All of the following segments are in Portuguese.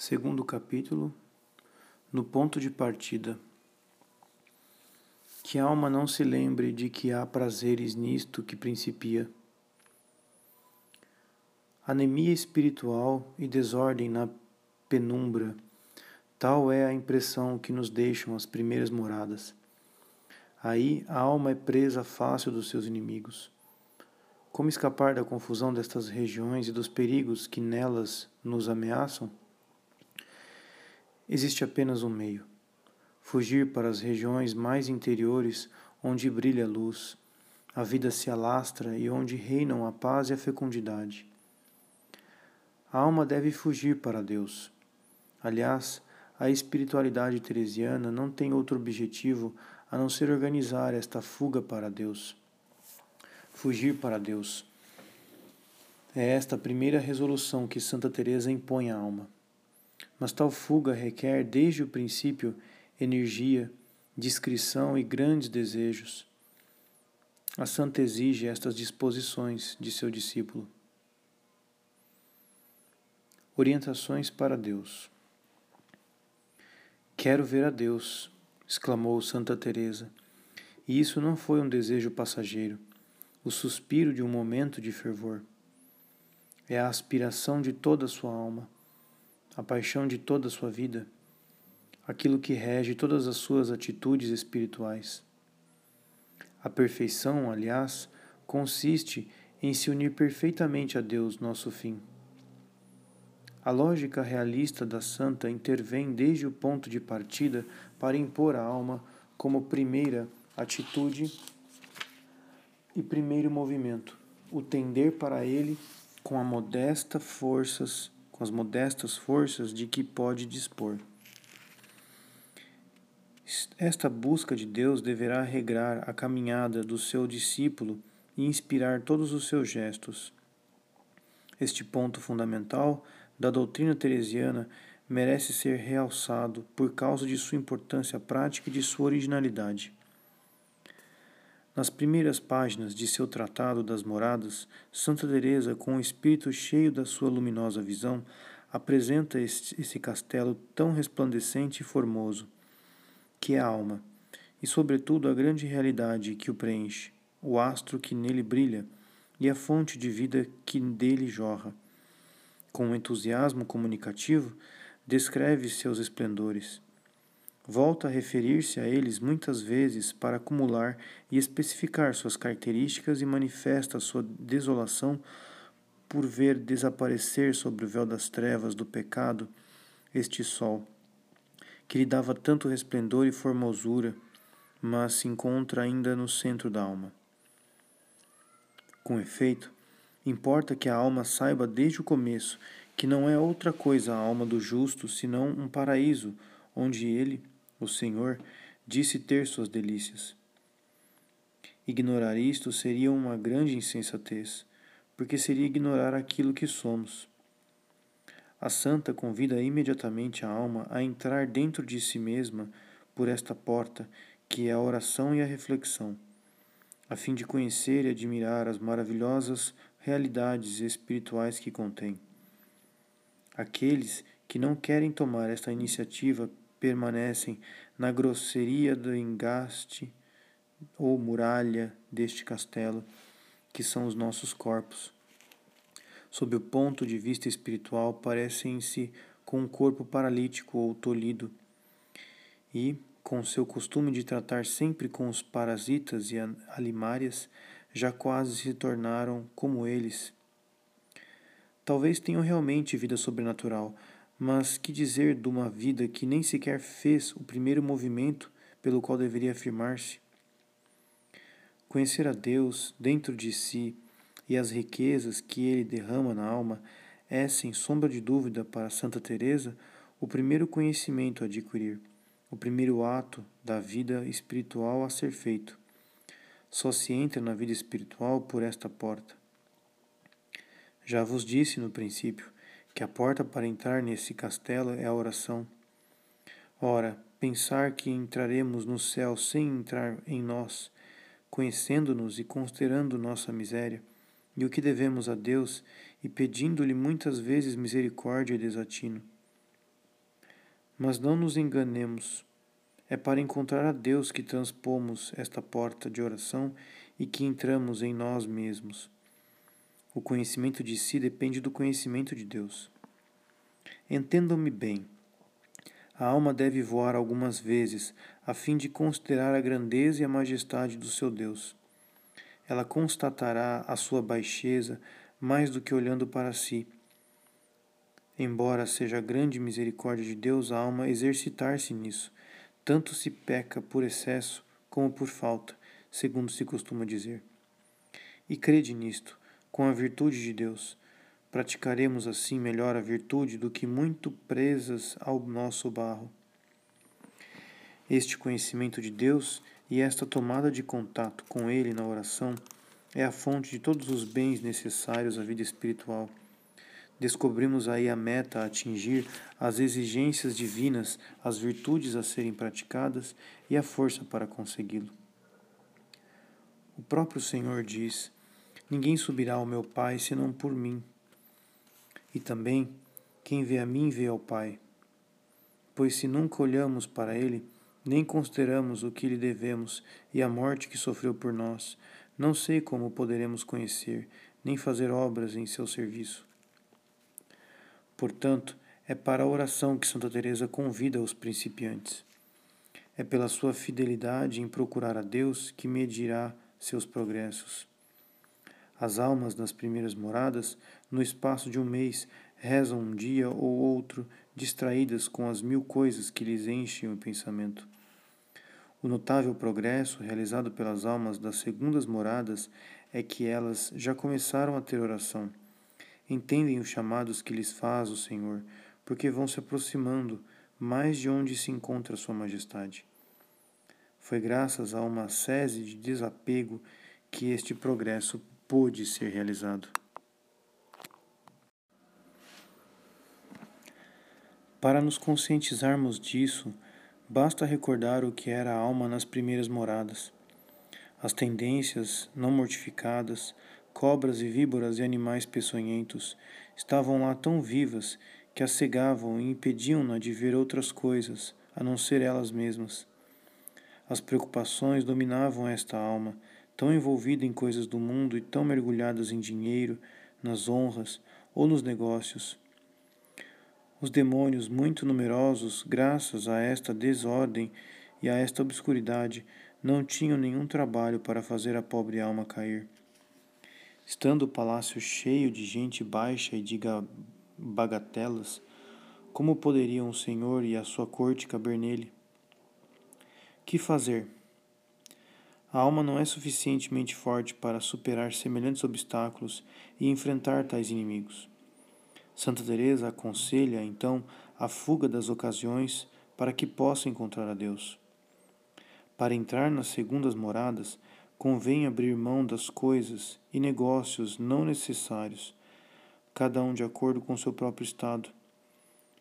Segundo capítulo, no ponto de partida. Que alma não se lembre de que há prazeres nisto que principia. Anemia espiritual e desordem na penumbra, tal é a impressão que nos deixam as primeiras moradas. Aí a alma é presa fácil dos seus inimigos. Como escapar da confusão destas regiões e dos perigos que nelas nos ameaçam? Existe apenas um meio: fugir para as regiões mais interiores onde brilha a luz, a vida se alastra e onde reinam a paz e a fecundidade. A alma deve fugir para Deus. Aliás, a espiritualidade teresiana não tem outro objetivo a não ser organizar esta fuga para Deus. Fugir para Deus. É esta a primeira resolução que Santa Teresa impõe à alma. Mas tal fuga requer desde o princípio energia, discrição e grandes desejos. A santa exige estas disposições de seu discípulo. Orientações para Deus. Quero ver a Deus, exclamou Santa Teresa. E isso não foi um desejo passageiro, o suspiro de um momento de fervor. É a aspiração de toda a sua alma a paixão de toda a sua vida, aquilo que rege todas as suas atitudes espirituais. A perfeição, aliás, consiste em se unir perfeitamente a Deus, nosso fim. A lógica realista da santa intervém desde o ponto de partida para impor à alma como primeira atitude e primeiro movimento, o tender para ele com a modesta forças com as modestas forças de que pode dispor. Esta busca de Deus deverá regrar a caminhada do seu discípulo e inspirar todos os seus gestos. Este ponto fundamental da doutrina teresiana merece ser realçado por causa de sua importância prática e de sua originalidade. Nas primeiras páginas de seu Tratado das Moradas, Santa Teresa, com o espírito cheio da sua luminosa visão, apresenta esse castelo tão resplandecente e formoso, que é a alma, e sobretudo a grande realidade que o preenche, o astro que nele brilha e a fonte de vida que dele jorra. Com um entusiasmo comunicativo, descreve seus esplendores volta a referir-se a eles muitas vezes para acumular e especificar suas características e manifesta sua desolação por ver desaparecer sobre o véu das trevas do pecado este sol, que lhe dava tanto resplendor e formosura, mas se encontra ainda no centro da alma. Com efeito, importa que a alma saiba desde o começo que não é outra coisa a alma do justo senão um paraíso onde ele, o Senhor disse ter suas delícias. Ignorar isto seria uma grande insensatez, porque seria ignorar aquilo que somos. A santa convida imediatamente a alma a entrar dentro de si mesma por esta porta, que é a oração e a reflexão, a fim de conhecer e admirar as maravilhosas realidades espirituais que contém. Aqueles que não querem tomar esta iniciativa permanecem na grosseria do engaste ou muralha deste castelo, que são os nossos corpos. Sob o ponto de vista espiritual, parecem-se com um corpo paralítico ou tolhido, e, com seu costume de tratar sempre com os parasitas e alimárias, já quase se tornaram como eles. Talvez tenham realmente vida sobrenatural, mas que dizer de uma vida que nem sequer fez o primeiro movimento pelo qual deveria afirmar-se? Conhecer a Deus dentro de si e as riquezas que ele derrama na alma é, sem sombra de dúvida, para Santa Teresa, o primeiro conhecimento a adquirir, o primeiro ato da vida espiritual a ser feito. Só se entra na vida espiritual por esta porta. Já vos disse no princípio que a porta para entrar nesse castelo é a oração. Ora, pensar que entraremos no céu sem entrar em nós, conhecendo-nos e considerando nossa miséria, e o que devemos a Deus, e pedindo-lhe muitas vezes misericórdia e desatino. Mas não nos enganemos. É para encontrar a Deus que transpomos esta porta de oração e que entramos em nós mesmos. O conhecimento de si depende do conhecimento de Deus. Entendam-me bem. A alma deve voar algumas vezes, a fim de considerar a grandeza e a majestade do seu Deus. Ela constatará a sua baixeza mais do que olhando para si. Embora seja a grande misericórdia de Deus a alma exercitar-se nisso, tanto se peca por excesso como por falta, segundo se costuma dizer. E crede nisto, com a virtude de Deus. Praticaremos assim melhor a virtude do que muito presas ao nosso barro. Este conhecimento de Deus e esta tomada de contato com Ele na oração é a fonte de todos os bens necessários à vida espiritual. Descobrimos aí a meta a atingir, as exigências divinas, as virtudes a serem praticadas e a força para consegui-lo. O próprio Senhor diz: Ninguém subirá ao meu Pai senão por mim. E também, quem vê a mim vê ao Pai. Pois se nunca olhamos para Ele, nem consideramos o que lhe devemos e a morte que sofreu por nós, não sei como poderemos conhecer, nem fazer obras em seu serviço. Portanto, é para a oração que Santa Teresa convida os principiantes. É pela sua fidelidade em procurar a Deus que medirá seus progressos. As almas nas primeiras moradas, no espaço de um mês, rezam um dia ou outro, distraídas com as mil coisas que lhes enchem o pensamento. O notável progresso realizado pelas almas das segundas moradas é que elas já começaram a ter oração. Entendem os chamados que lhes faz o Senhor, porque vão se aproximando mais de onde se encontra Sua Majestade. Foi graças a uma sese de desapego que este progresso pôde ser realizado. Para nos conscientizarmos disso, basta recordar o que era a alma nas primeiras moradas. As tendências não mortificadas, cobras e víboras e animais peçonhentos estavam lá tão vivas que a cegavam e impediam-na de ver outras coisas, a não ser elas mesmas. As preocupações dominavam esta alma, tão envolvida em coisas do mundo e tão mergulhadas em dinheiro, nas honras ou nos negócios. Os demônios, muito numerosos, graças a esta desordem e a esta obscuridade, não tinham nenhum trabalho para fazer a pobre alma cair. Estando o palácio cheio de gente baixa e de bagatelas, como poderiam o Senhor e a sua corte caber nele? Que fazer? A alma não é suficientemente forte para superar semelhantes obstáculos e enfrentar tais inimigos. Santa Teresa aconselha então a fuga das ocasiões para que possa encontrar a Deus. Para entrar nas segundas moradas, convém abrir mão das coisas e negócios não necessários, cada um de acordo com seu próprio estado.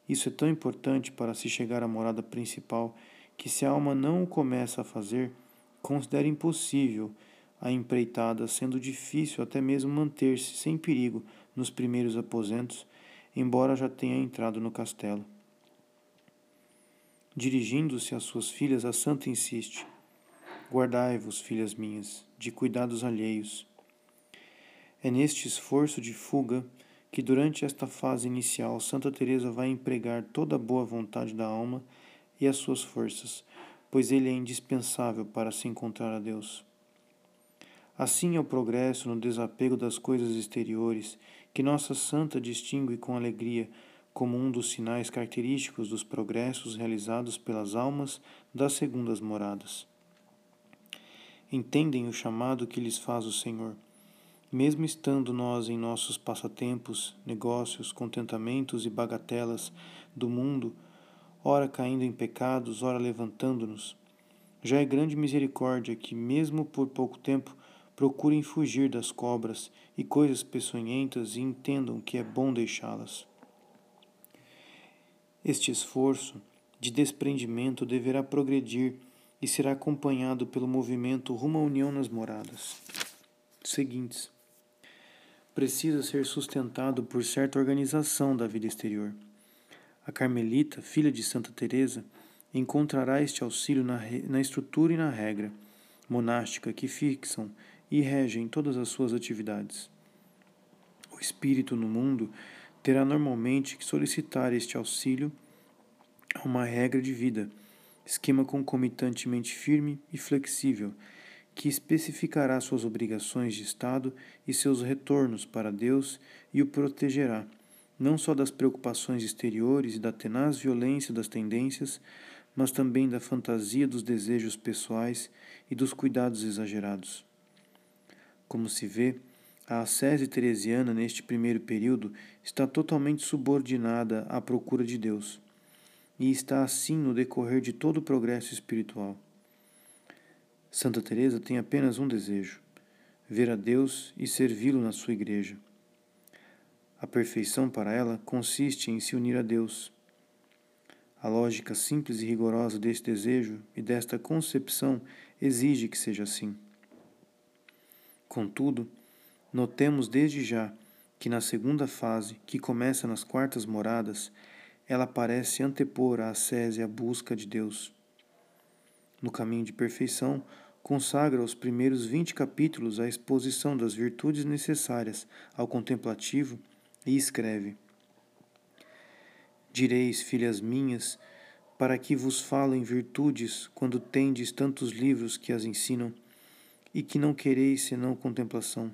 Isso é tão importante para se chegar à morada principal que se a alma não o começa a fazer, considera impossível a empreitada, sendo difícil até mesmo manter-se sem perigo nos primeiros aposentos, embora já tenha entrado no castelo. Dirigindo-se às suas filhas, a santa insiste: Guardai-vos, filhas minhas, de cuidados alheios. É neste esforço de fuga que durante esta fase inicial Santa Teresa vai empregar toda a boa vontade da alma e as suas forças, pois ele é indispensável para se encontrar a Deus. Assim é o progresso no desapego das coisas exteriores, que nossa santa distingue com alegria como um dos sinais característicos dos progressos realizados pelas almas das segundas moradas. Entendem o chamado que lhes faz o Senhor. Mesmo estando nós em nossos passatempos, negócios, contentamentos e bagatelas do mundo, ora caindo em pecados, ora levantando-nos. Já é grande misericórdia que, mesmo por pouco tempo, procurem fugir das cobras e coisas peçonhentas e entendam que é bom deixá-las. Este esforço de desprendimento deverá progredir e será acompanhado pelo movimento rumo à união nas moradas seguintes. Precisa ser sustentado por certa organização da vida exterior A Carmelita, filha de Santa Teresa, encontrará este auxílio na, na estrutura e na regra monástica que fixam e regem todas as suas atividades. O espírito no mundo terá normalmente que solicitar este auxílio a uma regra de vida, esquema concomitantemente firme e flexível, que especificará suas obrigações de Estado e seus retornos para Deus e o protegerá, não só das preocupações exteriores e da tenaz violência das tendências, mas também da fantasia dos desejos pessoais e dos cuidados exagerados. Como se vê, a ascese teresiana neste primeiro período está totalmente subordinada à procura de Deus, e está assim no decorrer de todo o progresso espiritual. Santa Teresa tem apenas um desejo: ver a Deus e servi-lo na sua igreja. A perfeição para ela consiste em se unir a Deus. A lógica simples e rigorosa deste desejo e desta concepção exige que seja assim. Contudo, notemos desde já que na segunda fase, que começa nas quartas moradas, ela parece antepor a ascese à busca de Deus. No caminho de perfeição, consagra os primeiros vinte capítulos à exposição das virtudes necessárias ao contemplativo e escreve: Direis, filhas minhas, para que vos falem virtudes quando tendes tantos livros que as ensinam e que não quereis senão contemplação.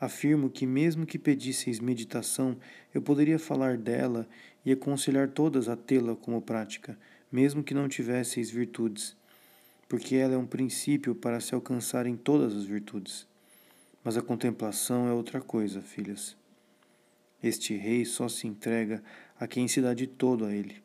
Afirmo que, mesmo que pedisseis meditação, eu poderia falar dela e aconselhar todas a tê-la como prática, mesmo que não tivesseis virtudes, porque ela é um princípio para se alcançarem todas as virtudes. Mas a contemplação é outra coisa, filhas. Este rei só se entrega a quem se dá de todo a ele.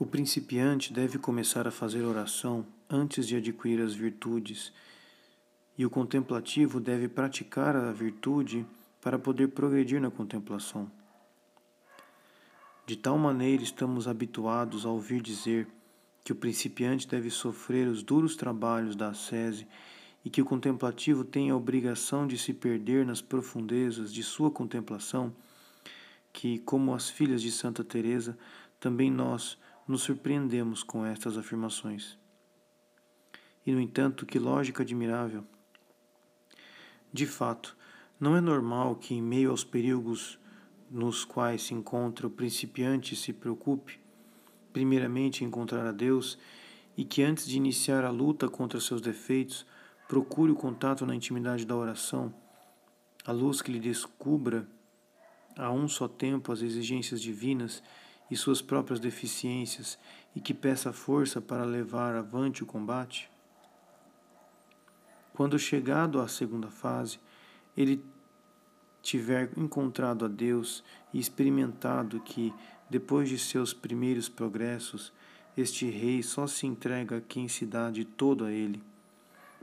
O principiante deve começar a fazer oração antes de adquirir as virtudes, e o contemplativo deve praticar a virtude para poder progredir na contemplação. De tal maneira estamos habituados a ouvir dizer que o principiante deve sofrer os duros trabalhos da ascese e que o contemplativo tem a obrigação de se perder nas profundezas de sua contemplação, que, como as filhas de Santa Teresa, também nós nos surpreendemos com estas afirmações. E, no entanto, que lógica admirável! De fato, não é normal que, em meio aos perigos nos quais se encontra o principiante, se preocupe, primeiramente, encontrar a Deus e que, antes de iniciar a luta contra seus defeitos, procure o contato na intimidade da oração, a luz que lhe descubra a um só tempo as exigências divinas e suas próprias deficiências e que peça força para levar avante o combate? Quando chegado à segunda fase, ele tiver encontrado a Deus e experimentado que, depois de seus primeiros progressos, este rei só se entrega a quem se dá de todo a ele,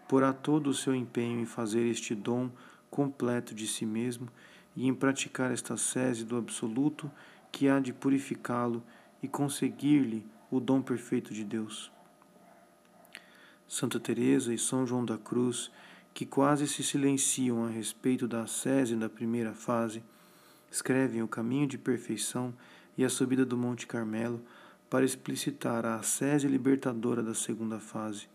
porá todo o seu empenho em fazer este dom completo de si mesmo e em praticar esta sese do absoluto que há de purificá-lo e conseguir-lhe o dom perfeito de Deus. Santa Teresa e São João da Cruz, que quase se silenciam a respeito da ascese da primeira fase, escrevem o caminho de perfeição e a subida do Monte Carmelo para explicitar a ascese libertadora da segunda fase,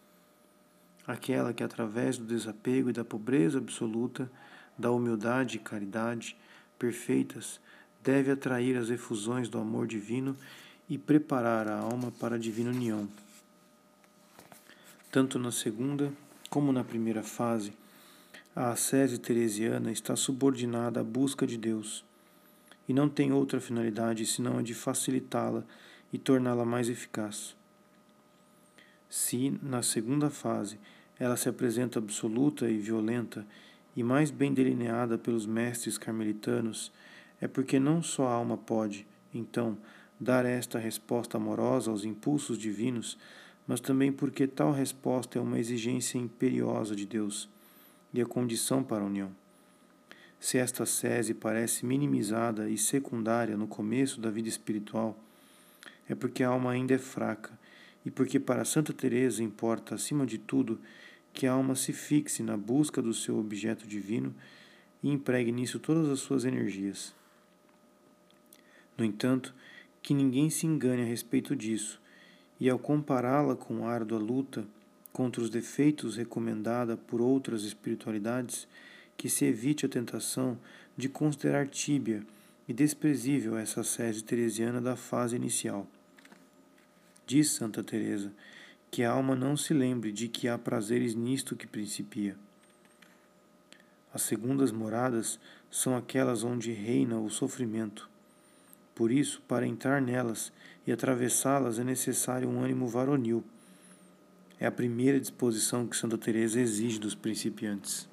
aquela que através do desapego e da pobreza absoluta, da humildade e caridade perfeitas, deve atrair as efusões do amor divino e preparar a alma para a divina união. Tanto na segunda como na primeira fase, a ascese teresiana está subordinada à busca de Deus e não tem outra finalidade senão a de facilitá-la e torná-la mais eficaz. Se, na segunda fase, ela se apresenta absoluta e violenta e mais bem delineada pelos mestres carmelitanos, é porque não só a alma pode, então, dar esta resposta amorosa aos impulsos divinos, mas também porque tal resposta é uma exigência imperiosa de Deus e a condição para a união. Se esta sese parece minimizada e secundária no começo da vida espiritual, é porque a alma ainda é fraca e porque para Santa Teresa importa acima de tudo que a alma se fixe na busca do seu objeto divino e empregue nisso todas as suas energias. No entanto, que ninguém se engane a respeito disso, e ao compará-la com a árdua luta contra os defeitos recomendada por outras espiritualidades, que se evite a tentação de considerar tíbia e desprezível essa sede teresiana da fase inicial. Diz Santa Teresa que a alma não se lembre de que há prazeres nisto que principia. As segundas moradas são aquelas onde reina o sofrimento. Por isso, para entrar nelas e atravessá-las é necessário um ânimo varonil. É a primeira disposição que Santa Teresa exige dos principiantes.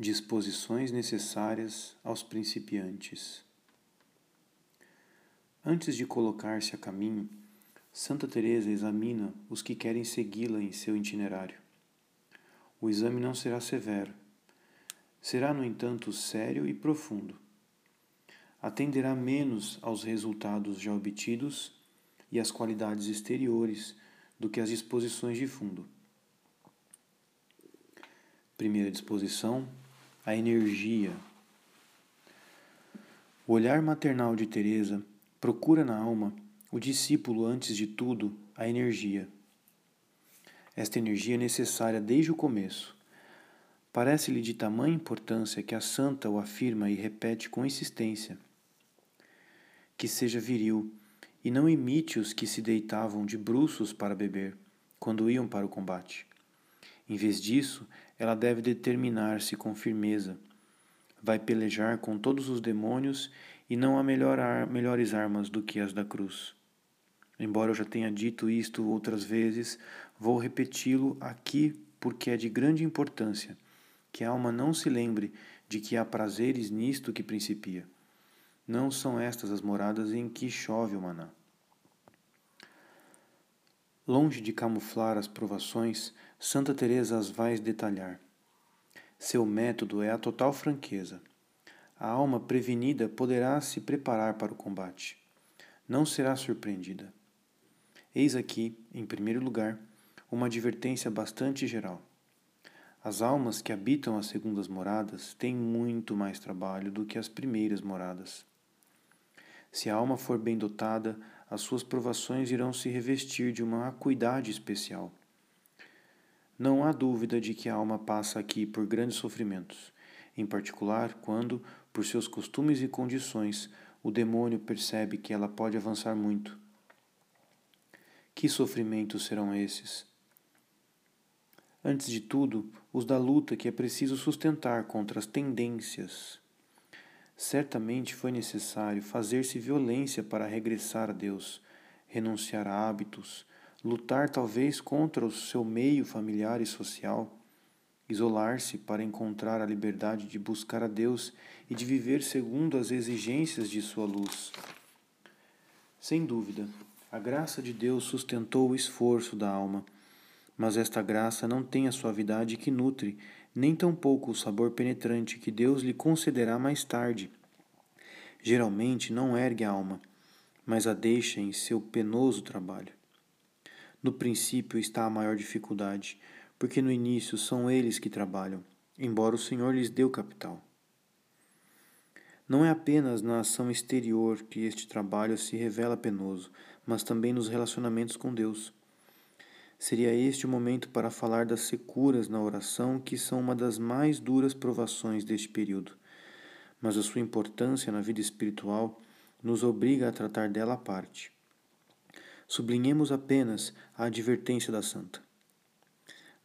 Disposições necessárias aos principiantes. Antes de colocar-se a caminho, Santa Teresa examina os que querem segui-la em seu itinerário. O exame não será severo. Será, no entanto, sério e profundo. Atenderá menos aos resultados já obtidos e às qualidades exteriores do que às disposições de fundo. Primeira disposição: a energia. O olhar maternal de Teresa Procura na alma, o discípulo, antes de tudo, a energia. Esta energia é necessária desde o começo. Parece-lhe de tamanha importância que a santa o afirma e repete com insistência. Que seja viril, e não imite os que se deitavam de bruços para beber, quando iam para o combate. Em vez disso, ela deve determinar-se com firmeza. Vai pelejar com todos os demônios e não há melhor melhores armas do que as da cruz. Embora eu já tenha dito isto outras vezes, vou repeti-lo aqui porque é de grande importância que a alma não se lembre de que há prazeres nisto que principia. Não são estas as moradas em que chove o maná. Longe de camuflar as provações, Santa Teresa as vai detalhar. Seu método é a total franqueza a alma prevenida poderá se preparar para o combate. Não será surpreendida. Eis aqui, em primeiro lugar, uma advertência bastante geral. As almas que habitam as segundas moradas têm muito mais trabalho do que as primeiras moradas. Se a alma for bem dotada, as suas provações irão se revestir de uma acuidade especial. Não há dúvida de que a alma passa aqui por grandes sofrimentos, em particular quando, por seus costumes e condições, o demônio percebe que ela pode avançar muito. Que sofrimentos serão esses? Antes de tudo, os da luta que é preciso sustentar contra as tendências. Certamente foi necessário fazer-se violência para regressar a Deus, renunciar a hábitos, lutar talvez contra o seu meio familiar e social isolar-se para encontrar a liberdade de buscar a Deus e de viver segundo as exigências de sua luz. Sem dúvida, a graça de Deus sustentou o esforço da alma, mas esta graça não tem a suavidade que nutre, nem tampouco o sabor penetrante que Deus lhe concederá mais tarde. Geralmente não ergue a alma, mas a deixa em seu penoso trabalho. No princípio está a maior dificuldade, porque no início são eles que trabalham, embora o Senhor lhes dê o capital. Não é apenas na ação exterior que este trabalho se revela penoso, mas também nos relacionamentos com Deus. Seria este o momento para falar das securas na oração, que são uma das mais duras provações deste período. Mas a sua importância na vida espiritual nos obriga a tratar dela à parte. Sublinhemos apenas a advertência da santa.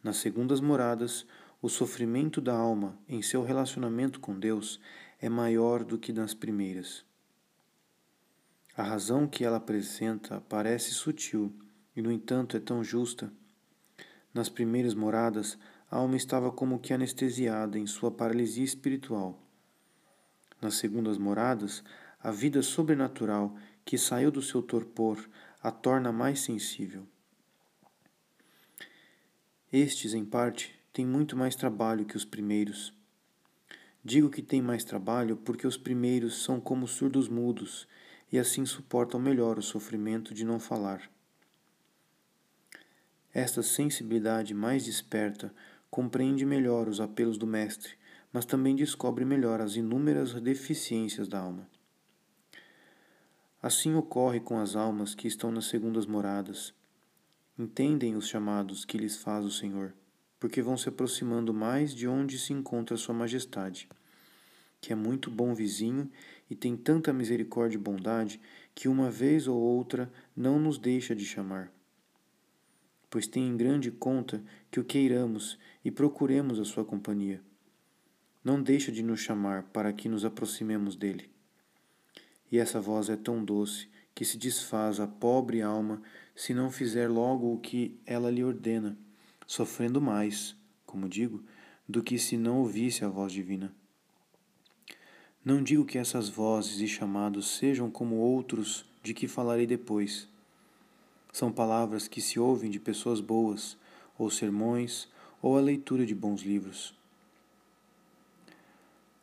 Nas segundas moradas, o sofrimento da alma em seu relacionamento com Deus é maior do que nas primeiras. A razão que ela apresenta parece sutil e, no entanto, é tão justa. Nas primeiras moradas, a alma estava como que anestesiada em sua paralisia espiritual. Nas segundas moradas, a vida sobrenatural que saiu do seu torpor a torna mais sensível. Estes, em parte, têm muito mais trabalho que os primeiros. Digo que têm mais trabalho porque os primeiros são como surdos mudos e assim suportam melhor o sofrimento de não falar. Esta sensibilidade mais desperta compreende melhor os apelos do Mestre, mas também descobre melhor as inúmeras deficiências da alma. Assim ocorre com as almas que estão nas segundas moradas. Entendem os chamados que lhes faz o Senhor, porque vão se aproximando mais de onde se encontra Sua Majestade, que é muito bom vizinho e tem tanta misericórdia e bondade que uma vez ou outra não nos deixa de chamar. Pois tem em grande conta que o queiramos e procuremos a sua companhia. Não deixa de nos chamar para que nos aproximemos dele. E essa voz é tão doce que se desfaz a pobre alma se não fizer logo o que ela lhe ordena, sofrendo mais, como digo, do que se não ouvisse a voz divina. Não digo que essas vozes e chamados sejam como outros de que falarei depois. São palavras que se ouvem de pessoas boas, ou sermões, ou a leitura de bons livros.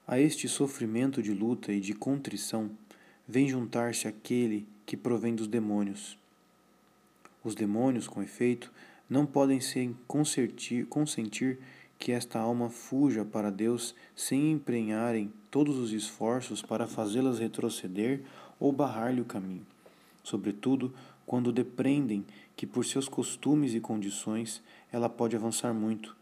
A este sofrimento de luta e de contrição vem juntar-se aquele que provém dos demônios. Os demônios, com efeito, não podem consentir, que esta alma fuja para Deus sem emprenharem todos os esforços para fazê-las retroceder ou barrar-lhe o caminho, sobretudo quando depreendem que por seus costumes e condições ela pode avançar muito.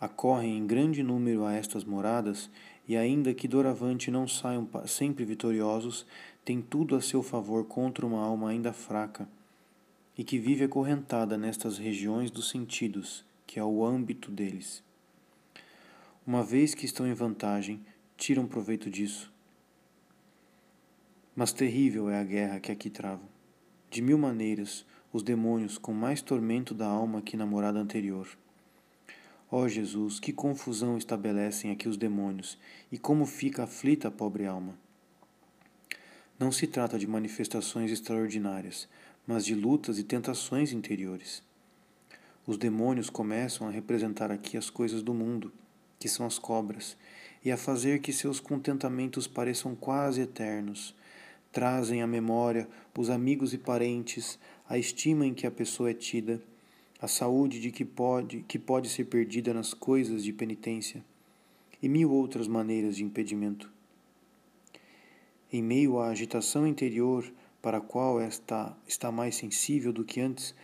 Acorrem em grande número a estas moradas e, ainda que doravante não saiam sempre vitoriosos, têm tudo a seu favor contra uma alma ainda fraca e que vive acorrentada nestas regiões dos sentidos que é o âmbito deles. Uma vez que estão em vantagem, tiram proveito disso. Mas terrível é a guerra que aqui travam. De mil maneiras, os demônios com mais tormento da alma que na morada anterior. Ó oh Jesus, que confusão estabelecem aqui os demônios e como fica aflita a pobre alma. Não se trata de manifestações extraordinárias, mas de lutas e tentações interiores. Os demônios começam a representar aqui as coisas do mundo, que são as cobras, e a fazer que seus contentamentos pareçam quase eternos. Trazem à memória os amigos e parentes, a estima em que a pessoa é tida, a saúde de que pode, que pode ser perdida nas coisas de penitência, e mil outras maneiras de impedimento. Em meio à agitação interior, para a qual esta está mais sensível do que antes,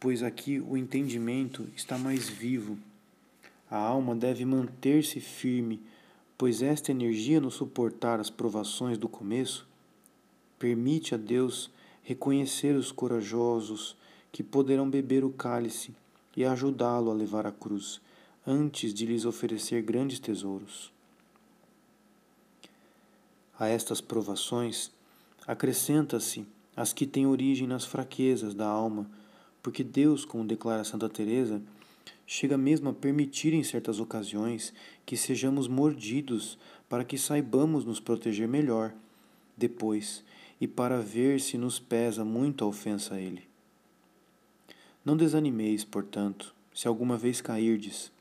pois aqui o entendimento está mais vivo. A alma deve manter-se firme, pois esta energia no suportar as provações do começo permite a Deus reconhecer os corajosos que poderão beber o cálice e ajudá-lo a levar a cruz, antes de lhes oferecer grandes tesouros. A estas provações acrescenta-se as que têm origem nas fraquezas da alma porque Deus, como declara Santa Teresa, chega mesmo a permitir em certas ocasiões que sejamos mordidos para que saibamos nos proteger melhor depois e para ver se nos pesa muito a ofensa a ele. Não desanimeis, portanto, se alguma vez cairdes.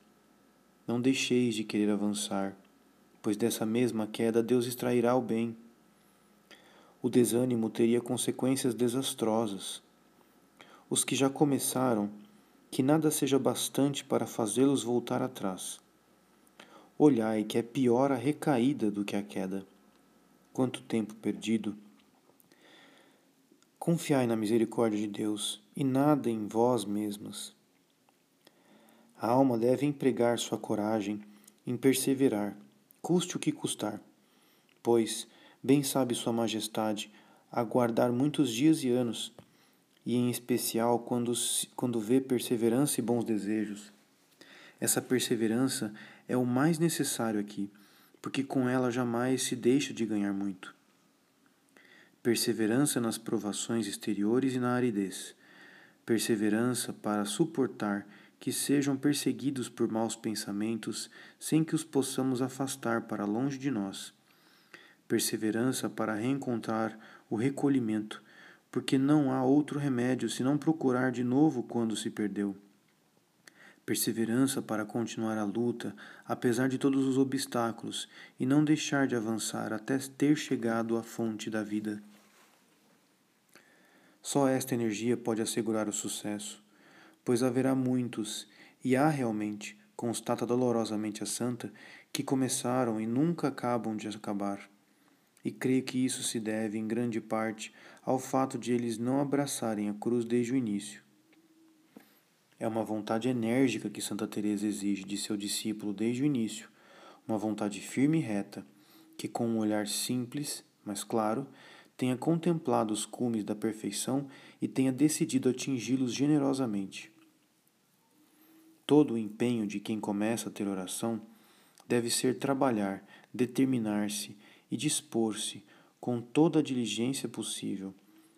Não deixeis de querer avançar, pois dessa mesma queda Deus extrairá o bem. O desânimo teria consequências desastrosas os que já começaram, que nada seja bastante para fazê-los voltar atrás. Olhai que é pior a recaída do que a queda. Quanto tempo perdido! Confiai na misericórdia de Deus e nada em vós mesmas. A alma deve empregar sua coragem em perseverar, custe o que custar, pois, bem sabe Sua Majestade, aguardar muitos dias e anos e em especial quando, quando vê perseverança e bons desejos. Essa perseverança é o mais necessário aqui, porque com ela jamais se deixa de ganhar muito. Perseverança nas provações exteriores e na aridez. Perseverança para suportar que sejam perseguidos por maus pensamentos sem que os possamos afastar para longe de nós. Perseverança para reencontrar o recolhimento porque não há outro remédio senão procurar de novo quando se perdeu. Perseverança para continuar a luta, apesar de todos os obstáculos, e não deixar de avançar até ter chegado à fonte da vida. Só esta energia pode assegurar o sucesso, pois haverá muitos, e há realmente, constata dolorosamente a santa, que começaram e nunca acabam de acabar. E creio que isso se deve, em grande parte, ao fato de eles não abraçarem a cruz desde o início. É uma vontade enérgica que Santa Teresa exige de seu discípulo desde o início, uma vontade firme e reta, que com um olhar simples, mas claro, tenha contemplado os cumes da perfeição e tenha decidido atingi-los generosamente. Todo o empenho de quem começa a ter oração deve ser trabalhar, determinar-se e dispor-se com toda a diligência possível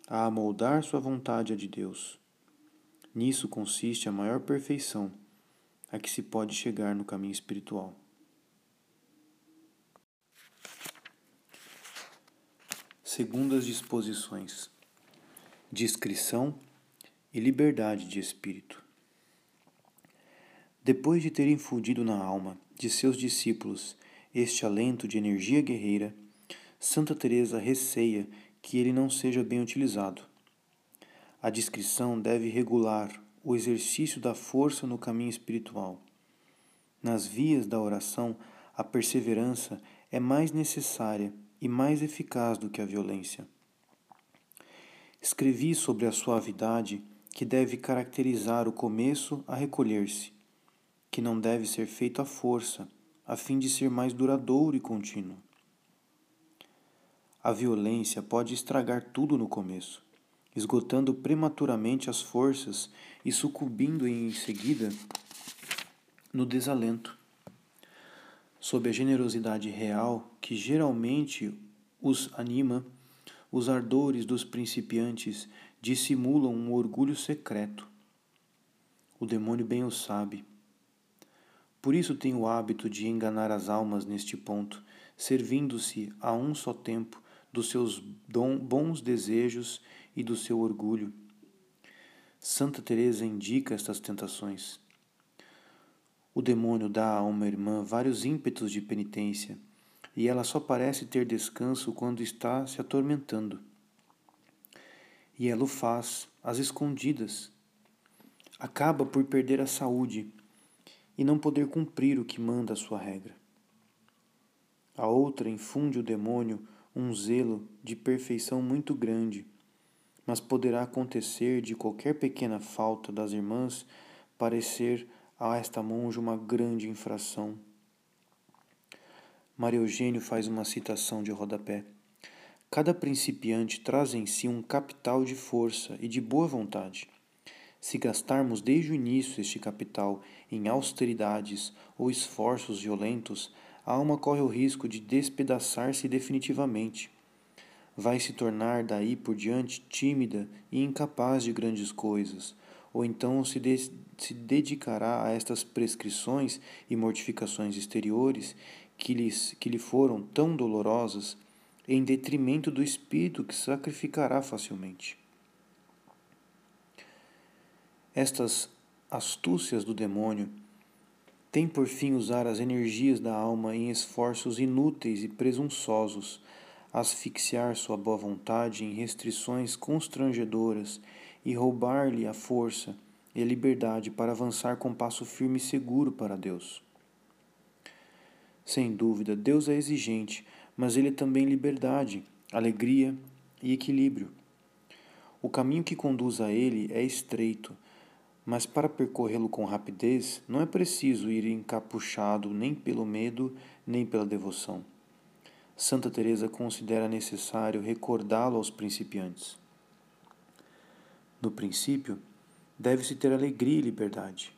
a amoldar sua vontade a de Deus. Nisso consiste a maior perfeição a que se pode chegar no caminho espiritual. Segundas disposições: discrição e liberdade de espírito. Depois de ter infundido na alma de seus discípulos este alento de energia guerreira, Santa Teresa receia que ele não seja bem utilizado. A discrição deve regular o exercício da força no caminho espiritual. Nas vias da oração, a perseverança é mais necessária e mais eficaz do que a violência. Escrevi sobre a suavidade que deve caracterizar o começo a recolher-se, que não deve ser feito à força, a fim de ser mais duradouro e contínuo. A violência pode estragar tudo no começo, esgotando prematuramente as forças e sucumbindo em seguida no desalento sob a generosidade real que geralmente os anima, os ardores dos principiantes dissimulam um orgulho secreto. O demônio bem o sabe. Por isso tem o hábito de enganar as almas neste ponto, servindo-se a um só tempo dos seus bons desejos e do seu orgulho. Santa Teresa indica estas tentações. O demônio dá a uma irmã vários ímpetos de penitência, e ela só parece ter descanso quando está se atormentando. E ela o faz às escondidas. Acaba por perder a saúde e não poder cumprir o que manda a sua regra. A outra infunde o demônio um zelo de perfeição muito grande, mas poderá acontecer de qualquer pequena falta das irmãs parecer a esta monja uma grande infração. Maria Eugênio faz uma citação de rodapé. Cada principiante traz em si um capital de força e de boa vontade. Se gastarmos desde o início este capital em austeridades ou esforços violentos, a alma corre o risco de despedaçar-se definitivamente. Vai se tornar daí por diante tímida e incapaz de grandes coisas, ou então se, se dedicará a estas prescrições e mortificações exteriores que, lhes, que lhe foram tão dolorosas, em detrimento do espírito que sacrificará facilmente. Estas astúcias do demônio têm por fim usar as energias da alma em esforços inúteis e presunçosos, asfixiar sua boa vontade em restrições constrangedoras e roubar-lhe a força e a liberdade para avançar com passo firme e seguro para Deus. Sem dúvida, Deus é exigente, mas Ele é também liberdade, alegria e equilíbrio. O caminho que conduz a Ele é estreito, mas para percorrê-lo com rapidez não é preciso ir encapuchado nem pelo medo nem pela devoção. Santa Teresa considera necessário recordá-lo aos principiantes. No princípio, deve-se ter alegria e liberdade,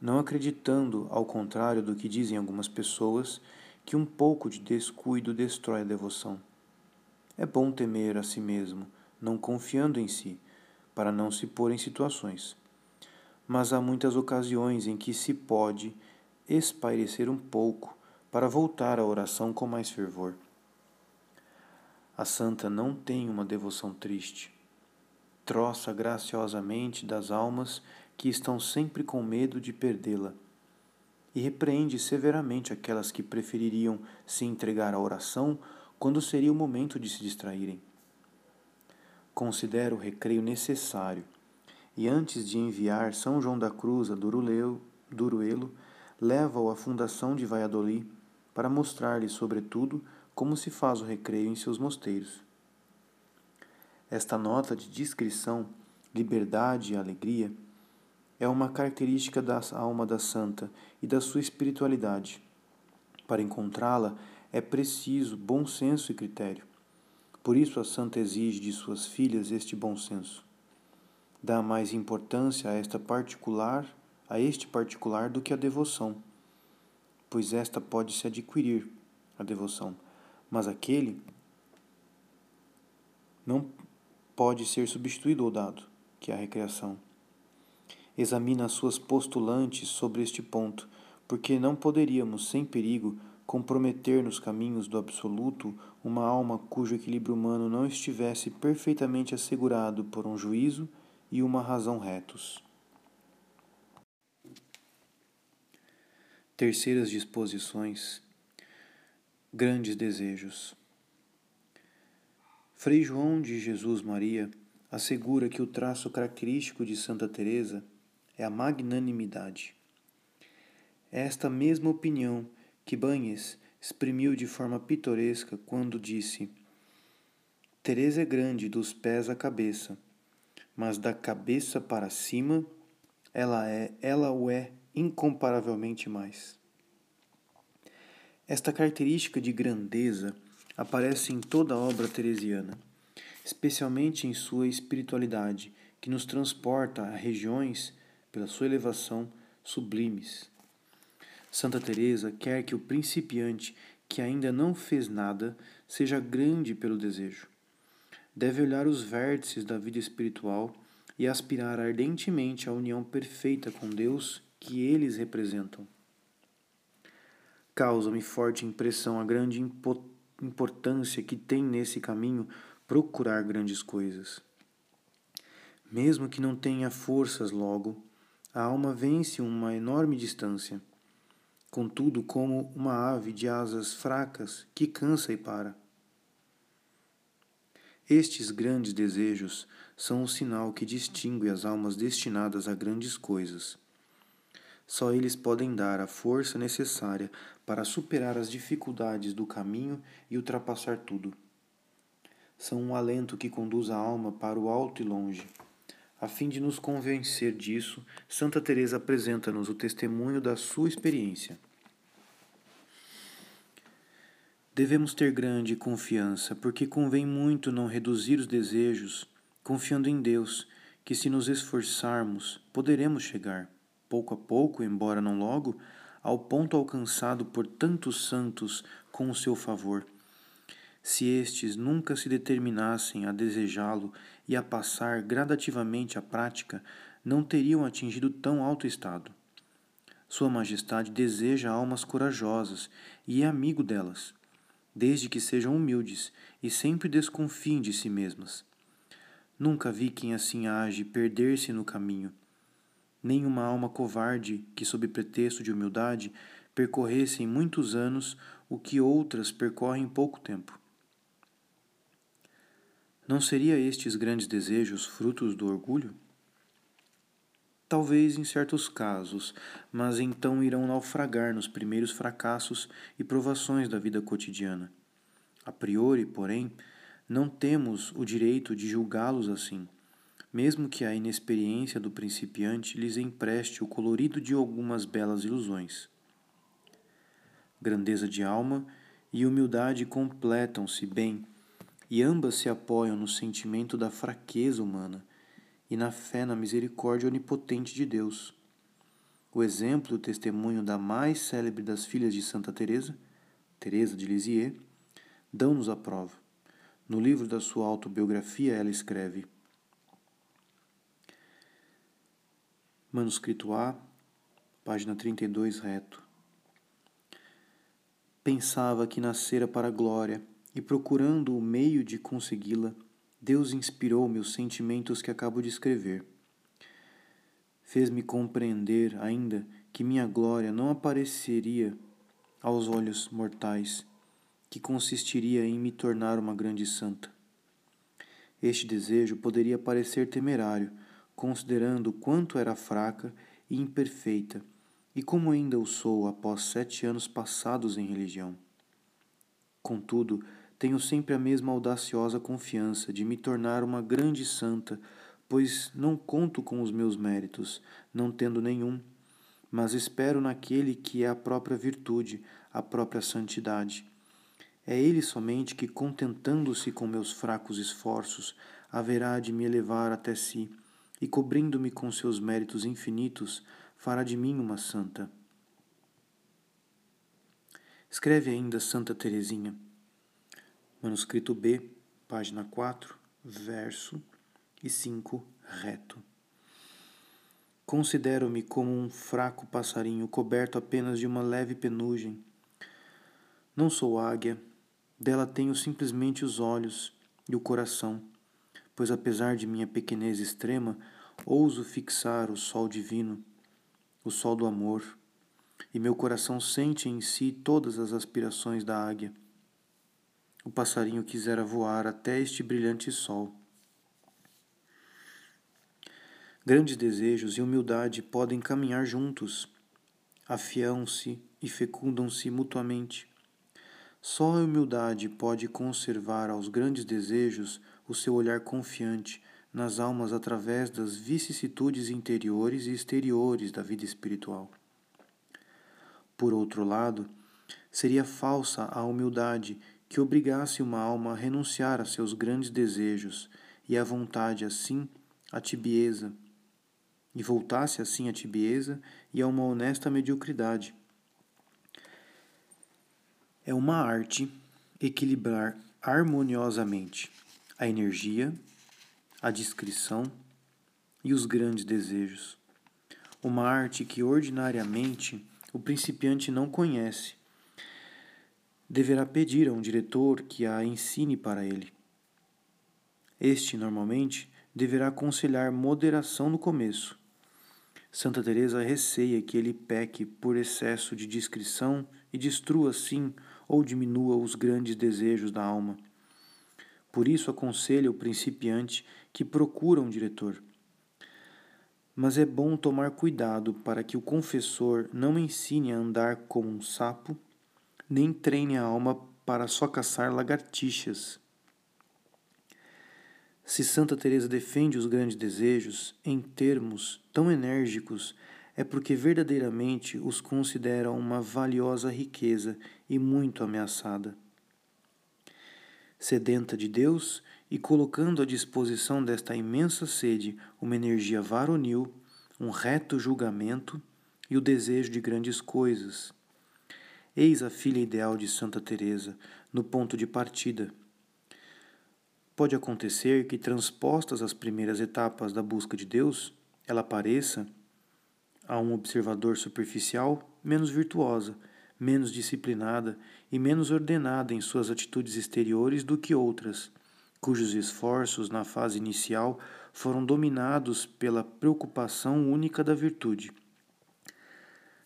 não acreditando, ao contrário do que dizem algumas pessoas, que um pouco de descuido destrói a devoção. É bom temer a si mesmo, não confiando em si, para não se pôr em situações. Mas há muitas ocasiões em que se pode espairecer um pouco para voltar à oração com mais fervor. A santa não tem uma devoção triste troça graciosamente das almas que estão sempre com medo de perdê-la, e repreende severamente aquelas que prefeririam se entregar à oração quando seria o momento de se distraírem. Considera o recreio necessário e antes de enviar São João da Cruz a Duruelo, Duruelo leva-o à fundação de Valladolid para mostrar-lhe, sobretudo, como se faz o recreio em seus mosteiros. Esta nota de discrição, liberdade e alegria é uma característica da alma da santa e da sua espiritualidade. Para encontrá-la é preciso bom senso e critério. Por isso a santa exige de suas filhas este bom senso. Dá mais importância a esta particular, a este particular do que a devoção, pois esta pode se adquirir a devoção, mas aquele não pode ser substituído ou dado, que é a recreação. Examina as suas postulantes sobre este ponto, porque não poderíamos, sem perigo, comprometer nos caminhos do absoluto uma alma cujo equilíbrio humano não estivesse perfeitamente assegurado por um juízo e uma razão retos. Terceiras disposições, grandes desejos. Frei João de Jesus Maria assegura que o traço característico de Santa Teresa é a magnanimidade. É esta mesma opinião que Banhes exprimiu de forma pitoresca quando disse: Teresa é grande dos pés à cabeça, mas da cabeça para cima ela é, ela o é incomparavelmente mais. Esta característica de grandeza aparece em toda a obra teresiana, especialmente em sua espiritualidade, que nos transporta a regiões pela sua elevação sublimes. Santa Teresa quer que o principiante que ainda não fez nada seja grande pelo desejo. Deve olhar os vértices da vida espiritual e aspirar ardentemente à união perfeita com Deus que eles representam. Causa-me forte impressão a grande importância que tem nesse caminho procurar grandes coisas. Mesmo que não tenha forças logo, a alma vence uma enorme distância contudo como uma ave de asas fracas que cansa e para. Estes grandes desejos são o sinal que distingue as almas destinadas a grandes coisas. Só eles podem dar a força necessária para superar as dificuldades do caminho e ultrapassar tudo. São um alento que conduz a alma para o alto e longe. A fim de nos convencer disso, Santa Teresa apresenta-nos o testemunho da sua experiência. Devemos ter grande confiança, porque convém muito não reduzir os desejos, confiando em Deus, que se nos esforçarmos, poderemos chegar, pouco a pouco, embora não logo, ao ponto alcançado por tantos santos com o seu favor se estes nunca se determinassem a desejá-lo e a passar gradativamente à prática, não teriam atingido tão alto estado. Sua Majestade deseja almas corajosas e é amigo delas, desde que sejam humildes e sempre desconfiem de si mesmas. Nunca vi quem assim age perder-se no caminho, nem uma alma covarde que, sob pretexto de humildade, percorresse em muitos anos o que outras percorrem em pouco tempo. Não seria estes grandes desejos frutos do orgulho? Talvez em certos casos, mas então irão naufragar nos primeiros fracassos e provações da vida cotidiana. A priori, porém, não temos o direito de julgá-los assim, mesmo que a inexperiência do principiante lhes empreste o colorido de algumas belas ilusões. Grandeza de alma e humildade completam-se bem e ambas se apoiam no sentimento da fraqueza humana e na fé na misericórdia onipotente de Deus. O exemplo e o testemunho da mais célebre das filhas de Santa Teresa, Teresa de Lisieux, dão-nos a prova. No livro da sua autobiografia, ela escreve: Manuscrito A, página 32, reto. Pensava que nascera para a glória e procurando o meio de consegui-la, Deus inspirou meus sentimentos que acabo de escrever. Fez-me compreender ainda que minha glória não apareceria aos olhos mortais, que consistiria em me tornar uma grande santa. Este desejo poderia parecer temerário, considerando quanto era fraca e imperfeita, e como ainda o sou após sete anos passados em religião. Contudo, tenho sempre a mesma audaciosa confiança de me tornar uma grande santa, pois não conto com os meus méritos, não tendo nenhum, mas espero naquele que é a própria virtude, a própria santidade. É ele somente que, contentando-se com meus fracos esforços, haverá de me elevar até si e, cobrindo-me com seus méritos infinitos, fará de mim uma santa. Escreve ainda Santa Teresinha. Manuscrito B, página 4, verso e 5, reto. Considero-me como um fraco passarinho coberto apenas de uma leve penugem. Não sou águia, dela tenho simplesmente os olhos e o coração pois apesar de minha pequenez extrema, ouso fixar o sol divino, o sol do amor, e meu coração sente em si todas as aspirações da águia. O passarinho quisera voar até este brilhante sol. Grandes desejos e humildade podem caminhar juntos, afiam-se e fecundam-se mutuamente. Só a humildade pode conservar aos grandes desejos o seu olhar confiante nas almas através das vicissitudes interiores e exteriores da vida espiritual. Por outro lado, seria falsa a humildade que obrigasse uma alma a renunciar a seus grandes desejos e à vontade assim à tibieza, e voltasse assim à tibieza e a uma honesta mediocridade é uma arte equilibrar harmoniosamente a energia, a discrição e os grandes desejos. Uma arte que ordinariamente o principiante não conhece. Deverá pedir a um diretor que a ensine para ele. Este, normalmente, deverá aconselhar moderação no começo. Santa Teresa receia que ele peque por excesso de discrição e destrua assim ou diminua os grandes desejos da alma. Por isso aconselha o principiante que procura um diretor. Mas é bom tomar cuidado para que o confessor não ensine a andar como um sapo, nem treine a alma para só caçar lagartixas. Se Santa Teresa defende os grandes desejos em termos tão enérgicos é porque verdadeiramente os considera uma valiosa riqueza e muito ameaçada. Sedenta de Deus e colocando à disposição desta imensa sede uma energia varonil, um reto julgamento e o desejo de grandes coisas. Eis a filha ideal de Santa Teresa no ponto de partida. Pode acontecer que transpostas as primeiras etapas da busca de Deus, ela pareça a um observador superficial menos virtuosa, menos disciplinada e menos ordenada em suas atitudes exteriores do que outras, cujos esforços na fase inicial foram dominados pela preocupação única da virtude.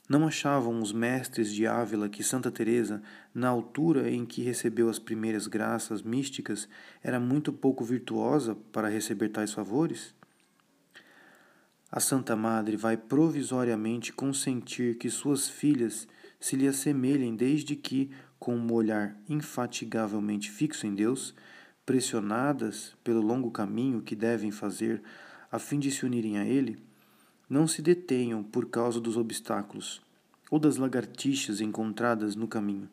Não achavam os mestres de Ávila que Santa Teresa, na altura em que recebeu as primeiras graças místicas, era muito pouco virtuosa para receber tais favores? a Santa Madre vai provisoriamente consentir que suas filhas se lhe assemelhem desde que, com um olhar infatigavelmente fixo em Deus, pressionadas pelo longo caminho que devem fazer a fim de se unirem a Ele, não se detenham por causa dos obstáculos ou das lagartixas encontradas no caminho,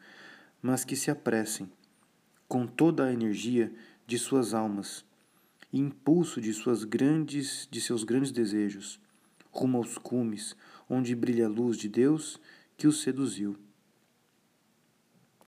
mas que se apressem, com toda a energia de suas almas, e impulso de suas grandes de seus grandes desejos, rumo aos cumes, onde brilha a luz de Deus que os seduziu.